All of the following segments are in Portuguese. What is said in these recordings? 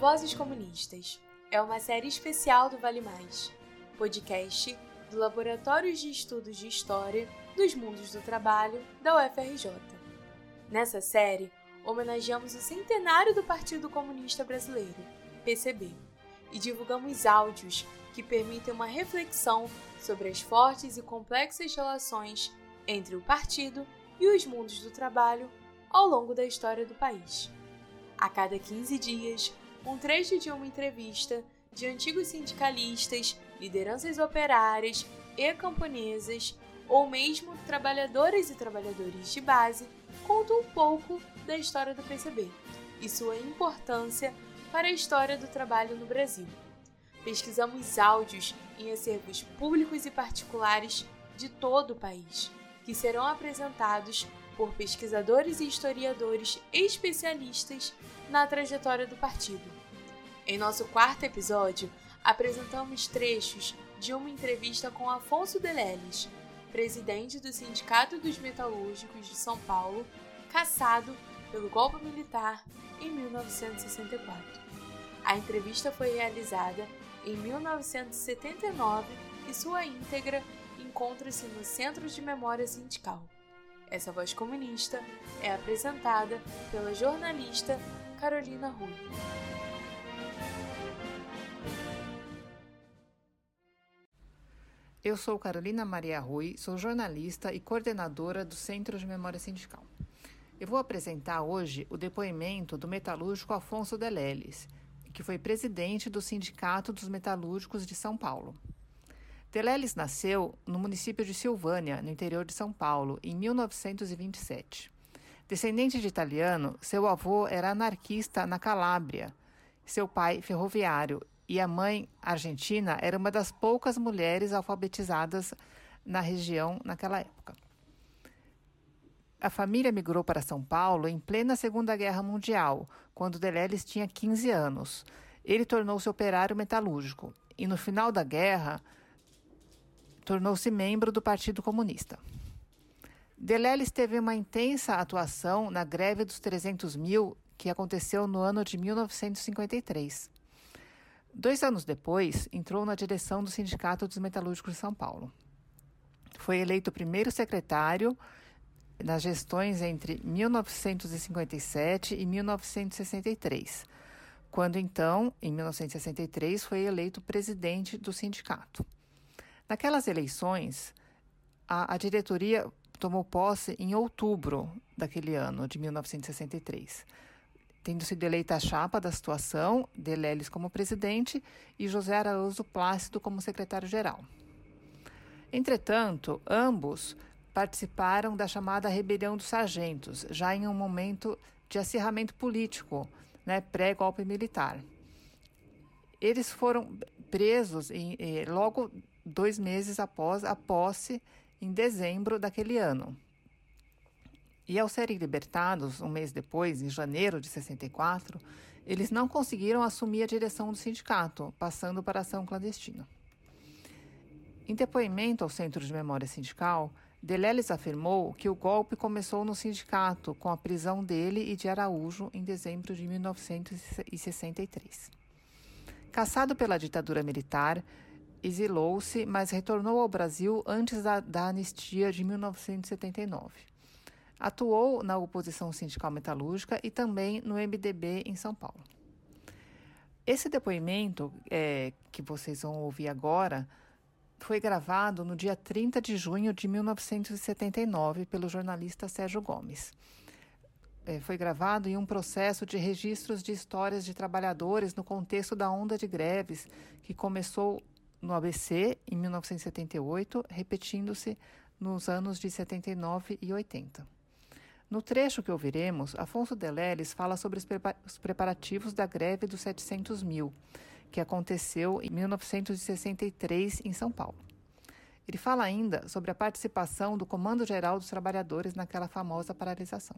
Vozes Comunistas é uma série especial do Vale Mais, podcast do Laboratório de Estudos de História dos Mundos do Trabalho da UFRJ. Nessa série, homenageamos o centenário do Partido Comunista Brasileiro, PCB, e divulgamos áudios que permitem uma reflexão sobre as fortes e complexas relações entre o partido e os mundos do trabalho ao longo da história do país. A cada 15 dias, um trecho de uma entrevista de antigos sindicalistas, lideranças operárias e camponesas, ou mesmo trabalhadoras e trabalhadores de base, conta um pouco da história do PCB e sua importância para a história do trabalho no Brasil. Pesquisamos áudios em acervos públicos e particulares de todo o país, que serão apresentados por pesquisadores e historiadores especialistas na trajetória do partido. Em nosso quarto episódio, apresentamos trechos de uma entrevista com Afonso Deleles, presidente do Sindicato dos Metalúrgicos de São Paulo, caçado pelo golpe militar em 1964. A entrevista foi realizada em 1979 e sua íntegra encontra-se no Centro de Memória Sindical. Essa voz comunista é apresentada pela jornalista Carolina Rui. Eu sou Carolina Maria Rui, sou jornalista e coordenadora do Centro de Memória Sindical. Eu vou apresentar hoje o depoimento do metalúrgico Afonso Deleles, que foi presidente do Sindicato dos Metalúrgicos de São Paulo. Deleles nasceu no município de Silvânia, no interior de São Paulo, em 1927. Descendente de italiano, seu avô era anarquista na Calábria, seu pai ferroviário e a mãe argentina era uma das poucas mulheres alfabetizadas na região naquela época. A família migrou para São Paulo em plena Segunda Guerra Mundial, quando Deleles tinha 15 anos. Ele tornou-se operário metalúrgico e, no final da guerra, tornou-se membro do Partido Comunista. Deleles teve uma intensa atuação na greve dos 300 mil que aconteceu no ano de 1953. Dois anos depois, entrou na direção do Sindicato dos Metalúrgicos de São Paulo. Foi eleito primeiro secretário nas gestões entre 1957 e 1963, quando então, em 1963, foi eleito presidente do sindicato. Naquelas eleições, a, a diretoria tomou posse em outubro daquele ano, de 1963 tendo sido eleita a chapa da situação, Deleles como presidente e José Araújo Plácido como secretário-geral. Entretanto, ambos participaram da chamada Rebelião dos Sargentos, já em um momento de acirramento político, né, pré-golpe militar. Eles foram presos em, eh, logo dois meses após a posse, em dezembro daquele ano. E ao serem libertados, um mês depois, em janeiro de 64, eles não conseguiram assumir a direção do sindicato, passando para ação clandestina. Em depoimento ao Centro de Memória Sindical, Deleles afirmou que o golpe começou no sindicato, com a prisão dele e de Araújo em dezembro de 1963. Caçado pela ditadura militar, exilou-se, mas retornou ao Brasil antes da, da anistia de 1979. Atuou na oposição sindical metalúrgica e também no MDB em São Paulo. Esse depoimento é, que vocês vão ouvir agora foi gravado no dia 30 de junho de 1979 pelo jornalista Sérgio Gomes. É, foi gravado em um processo de registros de histórias de trabalhadores no contexto da onda de greves que começou no ABC em 1978, repetindo-se nos anos de 79 e 80. No trecho que ouviremos, Afonso Deleles fala sobre os preparativos da greve dos 700 mil, que aconteceu em 1963 em São Paulo. Ele fala ainda sobre a participação do Comando Geral dos Trabalhadores naquela famosa paralisação.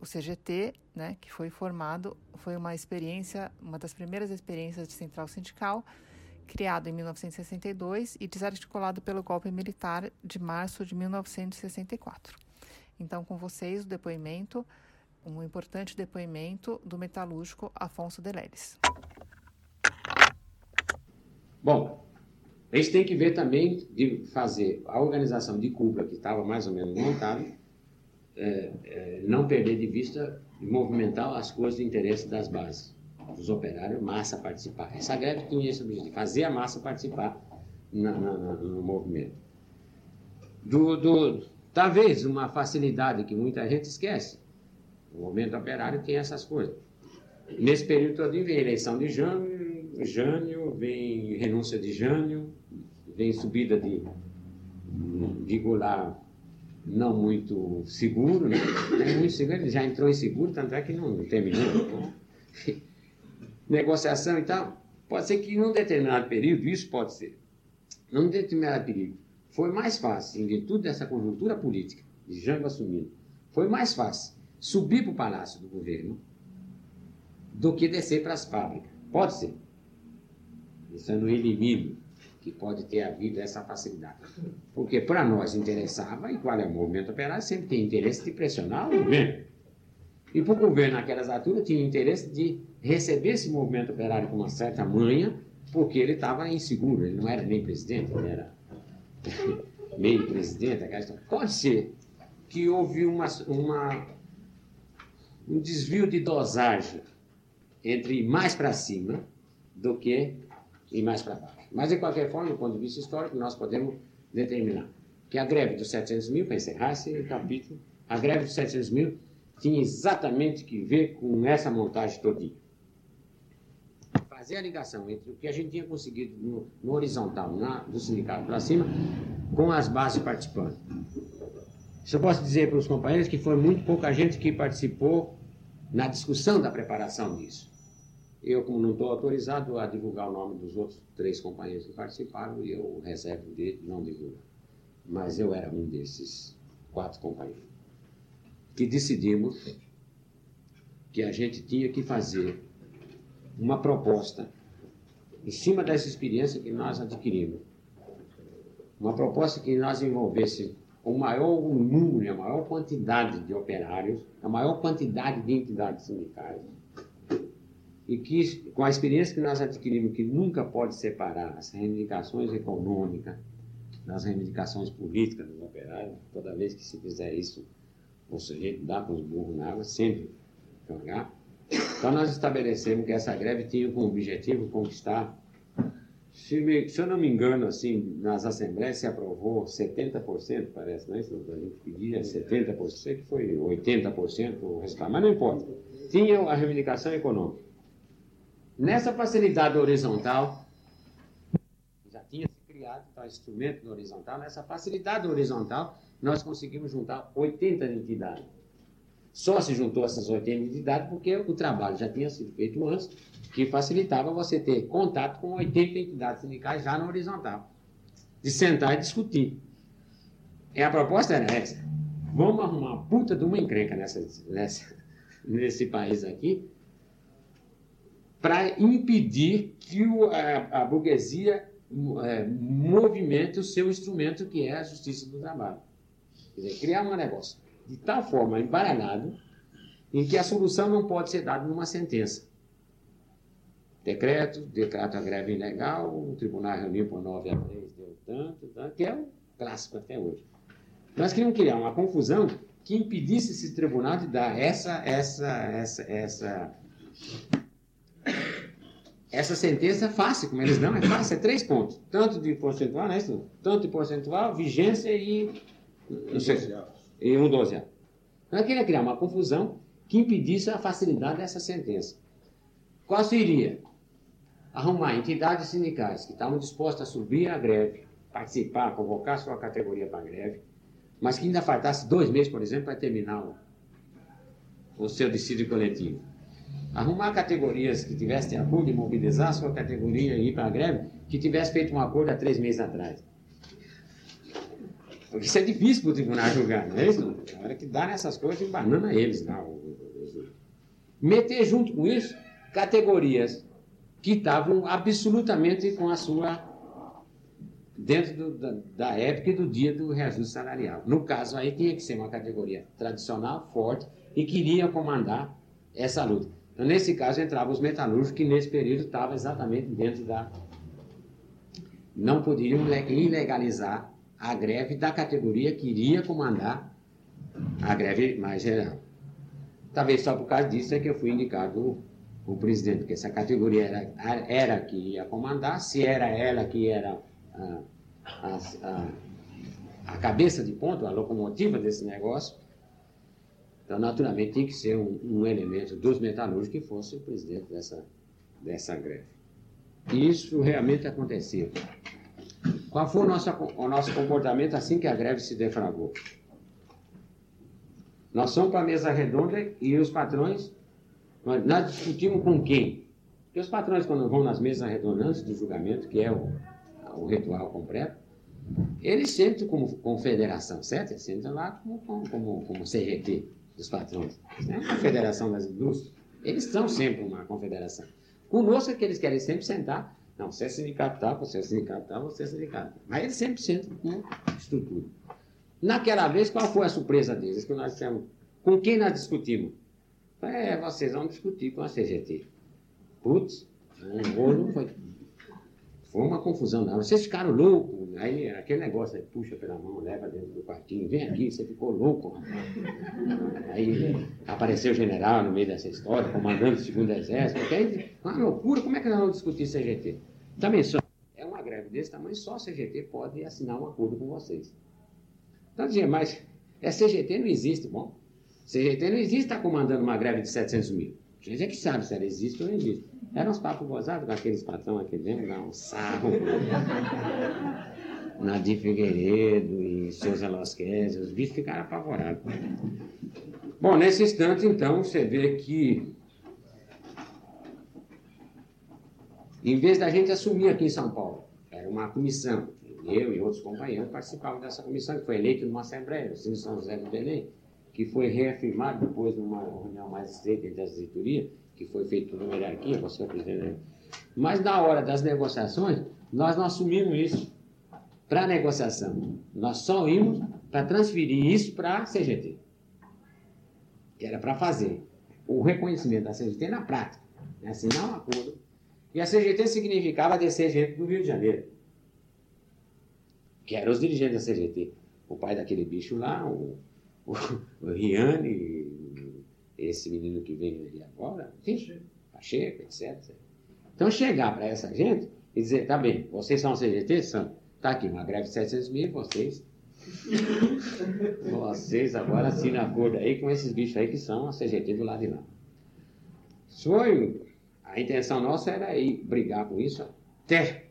O CGT, né, que foi formado, foi uma experiência, uma das primeiras experiências de central sindical, criado em 1962 e desarticulado pelo golpe militar de março de 1964. Então, com vocês, o depoimento um importante depoimento do metalúrgico Afonso Deleres. Bom, a gente tem que ver também de fazer a organização de cúpula que estava mais ou menos montada, é, é, não perder de vista e movimentar as coisas de interesse das bases, dos operários, massa participar. Essa greve tinha esse objetivo, fazer a massa participar na, na, no movimento. Do, do, talvez uma facilidade que muita gente esquece. O movimento operário tem essas coisas. Nesse período todo vem eleição de Jânio, Jânio, vem renúncia de Jânio, vem subida de, de Goulart não muito seguro, né? Não muito seguro, ele já entrou em seguro, tanto é que não, terminou. Negociação e tal. Pode ser que num determinado período, isso pode ser, num determinado período, foi mais fácil, em virtude dessa conjuntura política, de Jango assumindo, foi mais fácil subir para o palácio do governo do que descer para as fábricas. Pode ser. Isso eu não elimino que pode ter havido essa facilidade. Porque para nós interessava, e qual é o movimento operário, sempre tem interesse de pressionar o governo. E para o governo, naquelas alturas, tinha interesse de receber esse movimento operário com uma certa manha, porque ele estava inseguro, ele não era nem presidente, ele era meio presidente. Pode ser que houve uma, uma, um desvio de dosagem entre mais para cima do que ir mais para baixo. Mas, de qualquer forma, do ponto de vista histórico, nós podemos determinar que a greve dos 700 mil, para encerrar esse capítulo, a greve dos 700 mil tinha exatamente que ver com essa montagem todinha. Fazer a ligação entre o que a gente tinha conseguido no, no horizontal, na, do sindicato para cima, com as bases participando. Eu posso dizer para os companheiros que foi muito pouca gente que participou na discussão da preparação disso. Eu, como não estou autorizado a divulgar o nome dos outros três companheiros que participaram, eu reservo de não divulgar. Mas eu era um desses quatro companheiros que decidimos que a gente tinha que fazer uma proposta em cima dessa experiência que nós adquirimos. Uma proposta que nós envolvesse o maior número, a maior quantidade de operários, a maior quantidade de entidades sindicais, e que, com a experiência que nós adquirimos, que nunca pode separar as reivindicações econômicas das reivindicações políticas dos operários, toda vez que se fizer isso, o sujeito dá com os burros na água, sempre jogar. Então, nós estabelecemos que essa greve tinha como objetivo conquistar, se, me, se eu não me engano, assim, nas assembleias se aprovou 70%, parece, não é isso? A gente pedia 70%, que foi 80% o resultado, mas não importa. Tinha a reivindicação econômica. Nessa facilidade horizontal, já tinha se criado tá, instrumento horizontal, nessa facilidade horizontal, nós conseguimos juntar 80 entidades. Só se juntou essas 80 entidades porque o trabalho já tinha sido feito antes, que facilitava você ter contato com 80 entidades sindicais já na horizontal. De sentar e discutir. E a proposta era essa. Vamos arrumar uma puta de uma encrenca nessa, nessa, nesse país aqui, para impedir que o, a, a, burguesia é, movimente o seu instrumento, que é a justiça do trabalho. Quer dizer, criar um negócio de tal forma embaralhado em que a solução não pode ser dada numa sentença. Decreto, decreto a greve ilegal, o tribunal reuniu por 9 a 3, deu tanto, tanto, que é o clássico até hoje. Nós queríamos criar uma confusão que impedisse esse tribunal de dar essa, essa, essa, essa essa sentença fácil, como eles dão, é fácil, é três pontos. Tanto de percentual, né? Tanto de percentual, vigência e. Não sei, e um dozeavo. Então, eu queria criar uma confusão que impedisse a facilidade dessa sentença. Qual seria? Arrumar entidades sindicais que estavam dispostas a subir a greve, participar, convocar sua categoria para a greve, mas que ainda faltasse dois meses, por exemplo, para terminar o, o seu decídio coletivo arrumar categorias que tivessem acordo e mobilizar sua categoria e ir para a greve, que tivesse feito um acordo há três meses atrás. Porque isso é difícil para o tribunal julgar, não é isso? Na hora que dá nessas coisas, embanana eles. Não. Meter junto com isso categorias que estavam absolutamente com a sua. dentro do, da, da época e do dia do reajuste salarial. No caso aí, tinha que ser uma categoria tradicional, forte, e queria comandar essa luta. Então, nesse caso, entravam os metalúrgicos, que nesse período estavam exatamente dentro da. Não poderiam ilegalizar a greve da categoria que iria comandar a greve mais geral. Talvez só por causa disso é que eu fui indicado o presidente, porque essa categoria era, era que ia comandar, se era ela que era a, a, a, a cabeça de ponto, a locomotiva desse negócio, então, naturalmente, tinha que ser um, um elemento dos metalúrgicos que fosse o presidente dessa, dessa greve. E isso realmente aconteceu. Qual foi o nosso, o nosso comportamento assim que a greve se defragou? Nós somos para a mesa redonda e os patrões, nós, discutimos com quem? Porque os patrões, quando vão nas mesas redondas do julgamento, que é o, o ritual completo, eles sentam como confederação, certo? Eles sentam lá como, como, como CGT dos patrões. Né? A Federação das Indústrias. Eles são sempre uma confederação. Conosco é que eles querem sempre sentar. Não, você é sindicato tal, você é sindicato tal, você é sindicato. Mas eles sempre sentam com estrutura. Naquela vez, qual foi a surpresa deles? Que nós dissemos, com quem nós discutimos? É, vocês vão discutir com a CGT. Putz, um rolo foi foi uma confusão. Não. Vocês ficaram loucos. Aí aquele negócio aí, puxa pela mão, leva dentro do quartinho, vem aqui, você ficou louco. Aí apareceu o general no meio dessa história, comandando o segundo exército. Porque aí, uma loucura, como é que nós vamos discutir CGT? Também só. É uma greve desse tamanho, só CGT pode assinar um acordo com vocês. Então dizia, mas é CGT não existe, bom. CGT não existe estar tá comandando uma greve de 700 mil. A gente é que sabe se ela existe ou não existe. Eram uns papos gozados com aqueles patrão aqui dentro, dá um sarro. Nadir Figueiredo e Souza Lasquez, os bichos ficaram apavorados. Bom, nesse instante, então, você vê que, em vez da gente assumir aqui em São Paulo, era uma comissão, eu e outros companheiros participavam dessa comissão, que foi eleita numa Assembleia, o São José do Belém, que foi reafirmado depois numa reunião mais estreita as diretorias, que foi feito por uma hierarquia, você é presidente. Mas na hora das negociações, nós não assumimos isso para negociação. Nós só íamos para transferir isso para a CGT. Que era para fazer o reconhecimento da CGT na prática. Né? Assinar um acordo. E a CGT significava descer gente do Rio de Janeiro. Que eram os dirigentes da CGT. O pai daquele bicho lá, o, o, o Riane, esse menino que vem ali agora, Pacheco, etc. Então, chegar para essa gente e dizer, tá bem, vocês são CGT? São. Tá aqui, uma greve de 700 mil, vocês... vocês agora assinam acordo aí com esses bichos aí que são a CGT do lado de lá. Foi... A intenção nossa era ir brigar com isso até...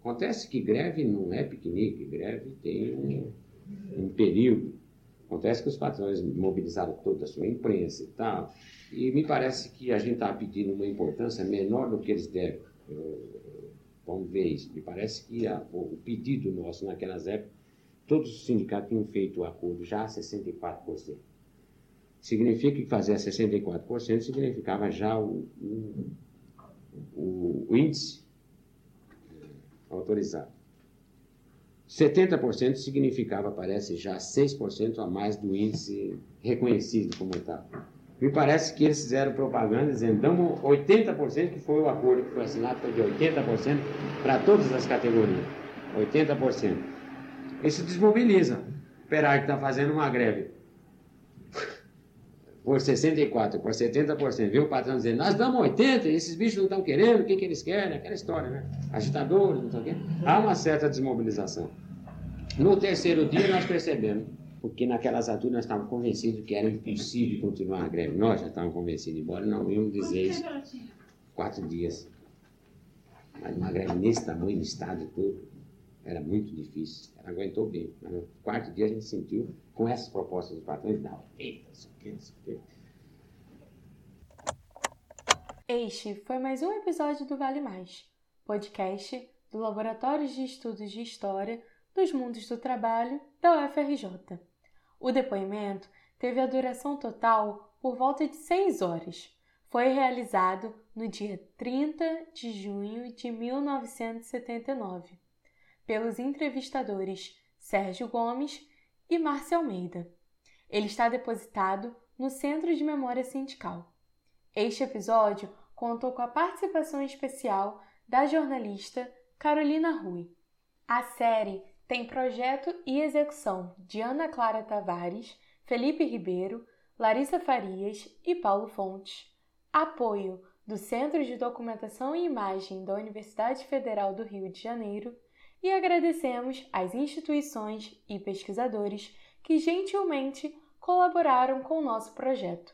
Acontece que greve não é piquenique, greve tem um, um período Acontece que os patrões mobilizaram toda a sua imprensa e tal, e me parece que a gente está pedindo uma importância menor do que eles devem. Eu, vamos ver isso. Me parece que a, o pedido nosso naquelas épocas, todos os sindicatos tinham feito o acordo já a 64%. Significa que fazer a 64% significava já o, o, o, o índice autorizado. 70% significava, parece, já 6% a mais do índice reconhecido como tal. Me parece que eles fizeram propaganda dizendo, damos 80%, que foi o acordo que foi assinado, foi de 80% para todas as categorias. 80%. Isso desmobiliza. O Perar que está fazendo uma greve por 64%, por 70%, viu o patrão dizendo, nós damos 80%, esses bichos não estão querendo, o que, que eles querem? Aquela história, né? Agitadores, não sei o quê. Há uma certa desmobilização. No terceiro dia nós percebemos, porque naquelas alturas nós estávamos convencidos que era impossível continuar a greve. Nós já estávamos convencidos, embora não íamos dizer isso. Quatro dias. Mas uma greve nesse tamanho, no estado todo, era muito difícil. Ela aguentou bem. Mas no quarto dia a gente sentiu, com essas propostas dos patrões, não, eita, isso aqui, isso aqui. Este foi mais um episódio do Vale Mais, podcast do Laboratório de Estudos de História dos Mundos do Trabalho da UFRJ. O depoimento teve a duração total por volta de seis horas. Foi realizado no dia 30 de junho de 1979 pelos entrevistadores Sérgio Gomes e Márcia Almeida. Ele está depositado no Centro de Memória Sindical. Este episódio contou com a participação especial da jornalista Carolina Rui. A série tem projeto e execução de Ana Clara Tavares, Felipe Ribeiro, Larissa Farias e Paulo Fontes. Apoio do Centro de Documentação e Imagem da Universidade Federal do Rio de Janeiro e agradecemos às instituições e pesquisadores que gentilmente colaboraram com o nosso projeto.